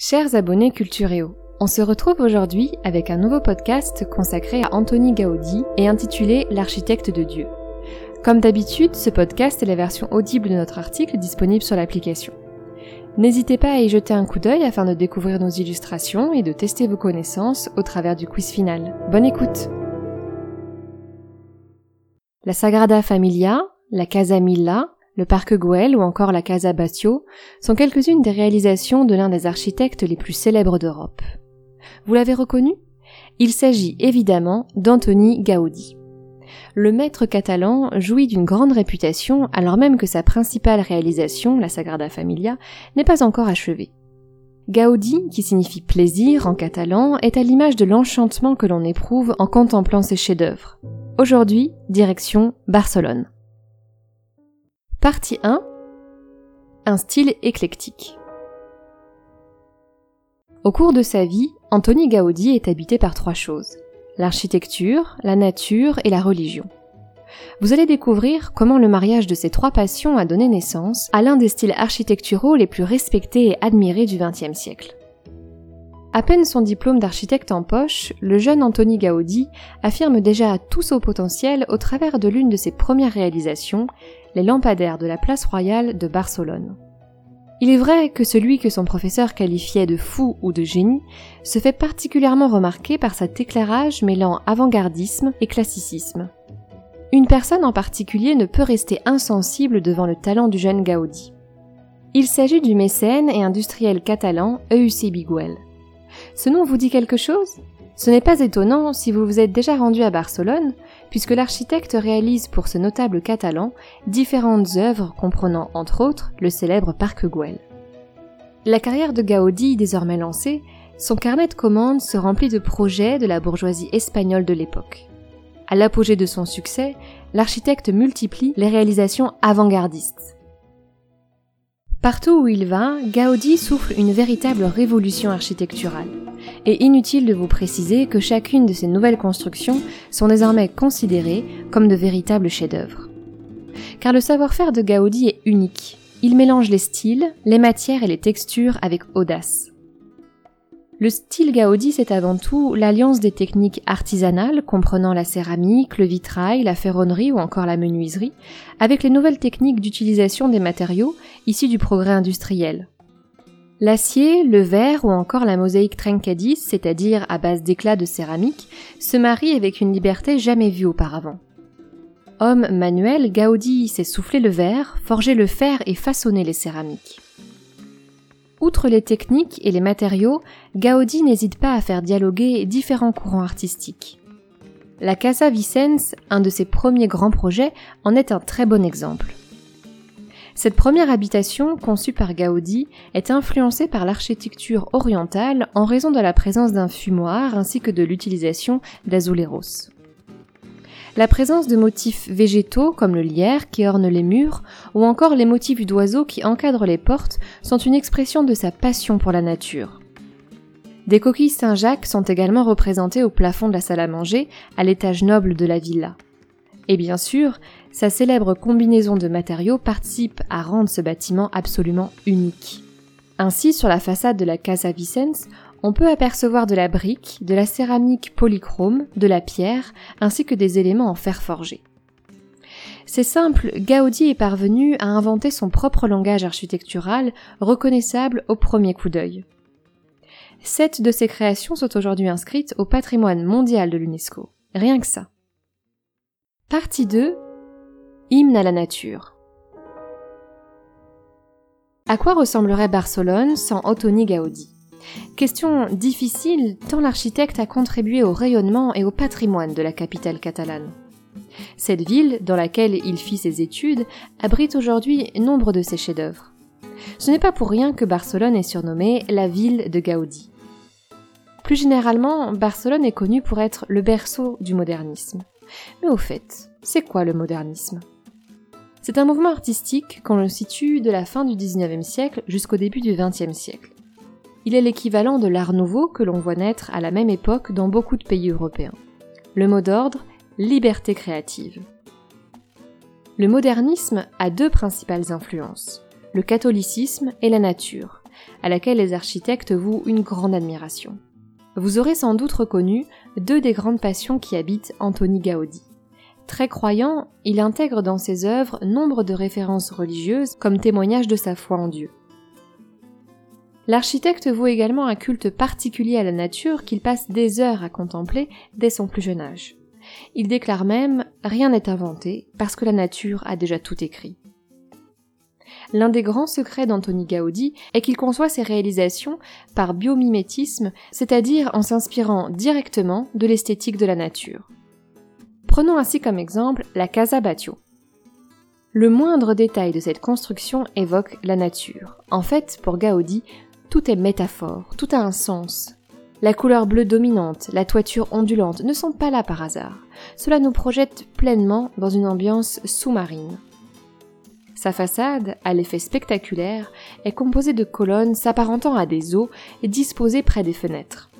Chers abonnés Cultureo, on se retrouve aujourd'hui avec un nouveau podcast consacré à Anthony Gaudi et intitulé L'architecte de Dieu. Comme d'habitude, ce podcast est la version audible de notre article disponible sur l'application. N'hésitez pas à y jeter un coup d'œil afin de découvrir nos illustrations et de tester vos connaissances au travers du quiz final. Bonne écoute La Sagrada Familia, la Casa Milla, le parc Güell ou encore la Casa Batlló sont quelques-unes des réalisations de l'un des architectes les plus célèbres d'Europe. Vous l'avez reconnu? Il s'agit évidemment d'Antoni Gaudi. Le maître catalan jouit d'une grande réputation alors même que sa principale réalisation, la Sagrada Familia, n'est pas encore achevée. Gaudi, qui signifie plaisir en catalan, est à l'image de l'enchantement que l'on éprouve en contemplant ses chefs-d'œuvre. Aujourd'hui, direction Barcelone. Partie 1 Un style éclectique. Au cours de sa vie, Antoni Gaudi est habité par trois choses l'architecture, la nature et la religion. Vous allez découvrir comment le mariage de ces trois passions a donné naissance à l'un des styles architecturaux les plus respectés et admirés du XXe siècle. À peine son diplôme d'architecte en poche, le jeune Antoni Gaudi affirme déjà tout son potentiel au travers de l'une de ses premières réalisations, les lampadaires de la place royale de Barcelone. Il est vrai que celui que son professeur qualifiait de fou ou de génie se fait particulièrement remarquer par cet éclairage mêlant avant-gardisme et classicisme. Une personne en particulier ne peut rester insensible devant le talent du jeune Gaudi. Il s'agit du mécène et industriel catalan Eusebio Güell. Ce nom vous dit quelque chose? Ce n'est pas étonnant si vous vous êtes déjà rendu à Barcelone, puisque l'architecte réalise pour ce notable catalan différentes œuvres comprenant entre autres le célèbre Parc Güell. La carrière de Gaudi désormais lancée, son carnet de commandes se remplit de projets de la bourgeoisie espagnole de l'époque. À l'apogée de son succès, l'architecte multiplie les réalisations avant-gardistes. Partout où il va, Gaudi souffle une véritable révolution architecturale. Et inutile de vous préciser que chacune de ces nouvelles constructions sont désormais considérées comme de véritables chefs-d'œuvre. Car le savoir-faire de Gaudi est unique. Il mélange les styles, les matières et les textures avec audace. Le style Gaudi, c'est avant tout l'alliance des techniques artisanales comprenant la céramique, le vitrail, la ferronnerie ou encore la menuiserie, avec les nouvelles techniques d'utilisation des matériaux issus du progrès industriel. L'acier, le verre ou encore la mosaïque trencadis, c'est-à-dire à base d'éclats de céramique, se marient avec une liberté jamais vue auparavant. Homme manuel, Gaudi sait souffler le verre, forger le fer et façonner les céramiques. Outre les techniques et les matériaux, Gaudi n'hésite pas à faire dialoguer différents courants artistiques. La Casa Vicens, un de ses premiers grands projets, en est un très bon exemple. Cette première habitation, conçue par Gaudi, est influencée par l'architecture orientale en raison de la présence d'un fumoir ainsi que de l'utilisation d'azuleros. La présence de motifs végétaux comme le lierre qui orne les murs ou encore les motifs d'oiseaux qui encadrent les portes sont une expression de sa passion pour la nature. Des coquilles Saint-Jacques sont également représentées au plafond de la salle à manger, à l'étage noble de la villa. Et bien sûr, sa célèbre combinaison de matériaux participe à rendre ce bâtiment absolument unique. Ainsi, sur la façade de la Casa Vicens, on peut apercevoir de la brique, de la céramique polychrome, de la pierre, ainsi que des éléments en fer forgé. C'est simple, Gaudi est parvenu à inventer son propre langage architectural, reconnaissable au premier coup d'œil. Sept de ses créations sont aujourd'hui inscrites au patrimoine mondial de l'UNESCO. Rien que ça. Partie 2. Hymne à la nature. À quoi ressemblerait Barcelone sans Ottoni Gaudi? Question difficile tant l'architecte a contribué au rayonnement et au patrimoine de la capitale catalane. Cette ville, dans laquelle il fit ses études, abrite aujourd'hui nombre de ses chefs-d'œuvre. Ce n'est pas pour rien que Barcelone est surnommée la ville de Gaudi. Plus généralement, Barcelone est connue pour être le berceau du modernisme. Mais au fait, c'est quoi le modernisme? C'est un mouvement artistique qu'on le situe de la fin du 19e siècle jusqu'au début du 20e siècle. Il est l'équivalent de l'art nouveau que l'on voit naître à la même époque dans beaucoup de pays européens. Le mot d'ordre, liberté créative. Le modernisme a deux principales influences, le catholicisme et la nature, à laquelle les architectes vouent une grande admiration. Vous aurez sans doute reconnu deux des grandes passions qui habitent Antoni Gaudi. Très croyant, il intègre dans ses œuvres nombre de références religieuses comme témoignage de sa foi en Dieu. L'architecte voue également un culte particulier à la nature qu'il passe des heures à contempler dès son plus jeune âge. Il déclare même Rien n'est inventé, parce que la nature a déjà tout écrit. L'un des grands secrets d'Antoni Gaudi est qu'il conçoit ses réalisations par biomimétisme, c'est-à-dire en s'inspirant directement de l'esthétique de la nature. Prenons ainsi comme exemple la Casa Batio. Le moindre détail de cette construction évoque la nature. En fait, pour Gaudi, tout est métaphore, tout a un sens. La couleur bleue dominante, la toiture ondulante ne sont pas là par hasard. Cela nous projette pleinement dans une ambiance sous-marine. Sa façade, à l'effet spectaculaire, est composée de colonnes s'apparentant à des eaux et disposées près des fenêtres.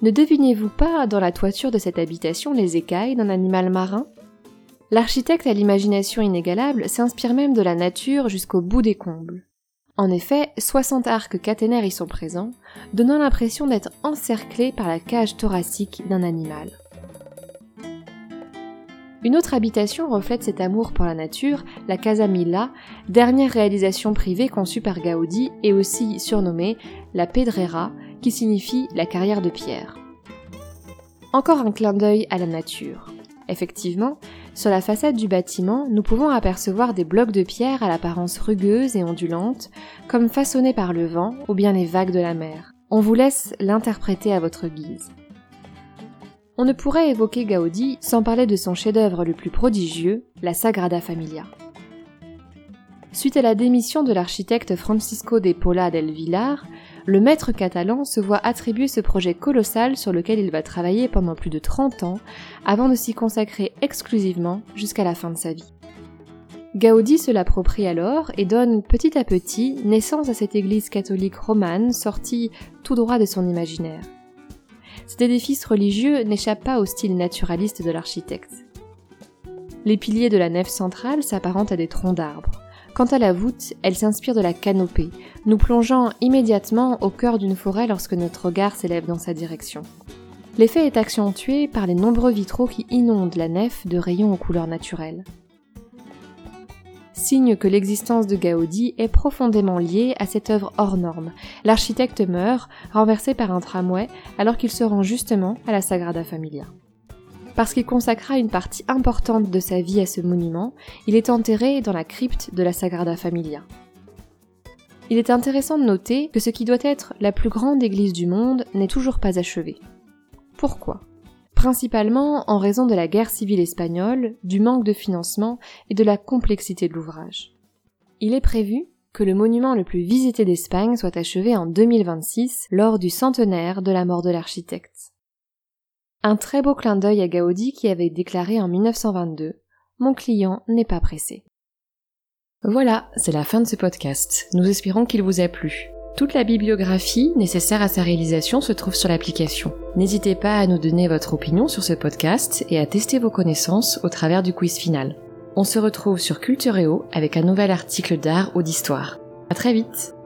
Ne devinez-vous pas dans la toiture de cette habitation les écailles d'un animal marin? L'architecte à l'imagination inégalable s'inspire même de la nature jusqu'au bout des combles. En effet, 60 arcs caténaires y sont présents, donnant l'impression d'être encerclés par la cage thoracique d'un animal. Une autre habitation reflète cet amour pour la nature, la Casa Milla, dernière réalisation privée conçue par Gaudi et aussi surnommée la Pedrera, qui signifie la carrière de pierre. Encore un clin d'œil à la nature. Effectivement, sur la façade du bâtiment, nous pouvons apercevoir des blocs de pierre à l'apparence rugueuse et ondulante, comme façonnés par le vent ou bien les vagues de la mer. On vous laisse l'interpréter à votre guise. On ne pourrait évoquer Gaudi sans parler de son chef-d'œuvre le plus prodigieux, la Sagrada Familia. Suite à la démission de l'architecte Francisco de Pola del Villar, le maître catalan se voit attribuer ce projet colossal sur lequel il va travailler pendant plus de 30 ans avant de s'y consacrer exclusivement jusqu'à la fin de sa vie. Gaudi se l'approprie alors et donne petit à petit naissance à cette église catholique romane sortie tout droit de son imaginaire cet édifice religieux n'échappe pas au style naturaliste de l'architecte. Les piliers de la nef centrale s'apparentent à des troncs d'arbres. Quant à la voûte, elle s'inspire de la canopée, nous plongeant immédiatement au cœur d'une forêt lorsque notre regard s'élève dans sa direction. L'effet est accentué par les nombreux vitraux qui inondent la nef de rayons aux couleurs naturelles signe que l'existence de Gaudi est profondément liée à cette œuvre hors norme. L'architecte meurt, renversé par un tramway, alors qu'il se rend justement à la Sagrada Familia. Parce qu'il consacra une partie importante de sa vie à ce monument, il est enterré dans la crypte de la Sagrada Familia. Il est intéressant de noter que ce qui doit être la plus grande église du monde n'est toujours pas achevé. Pourquoi? Principalement en raison de la guerre civile espagnole, du manque de financement et de la complexité de l'ouvrage. Il est prévu que le monument le plus visité d'Espagne soit achevé en 2026 lors du centenaire de la mort de l'architecte. Un très beau clin d'œil à Gaudi qui avait déclaré en 1922 Mon client n'est pas pressé. Voilà, c'est la fin de ce podcast. Nous espérons qu'il vous a plu. Toute la bibliographie nécessaire à sa réalisation se trouve sur l'application. N'hésitez pas à nous donner votre opinion sur ce podcast et à tester vos connaissances au travers du quiz final. On se retrouve sur Cultureo avec un nouvel article d'art ou d'histoire. À très vite!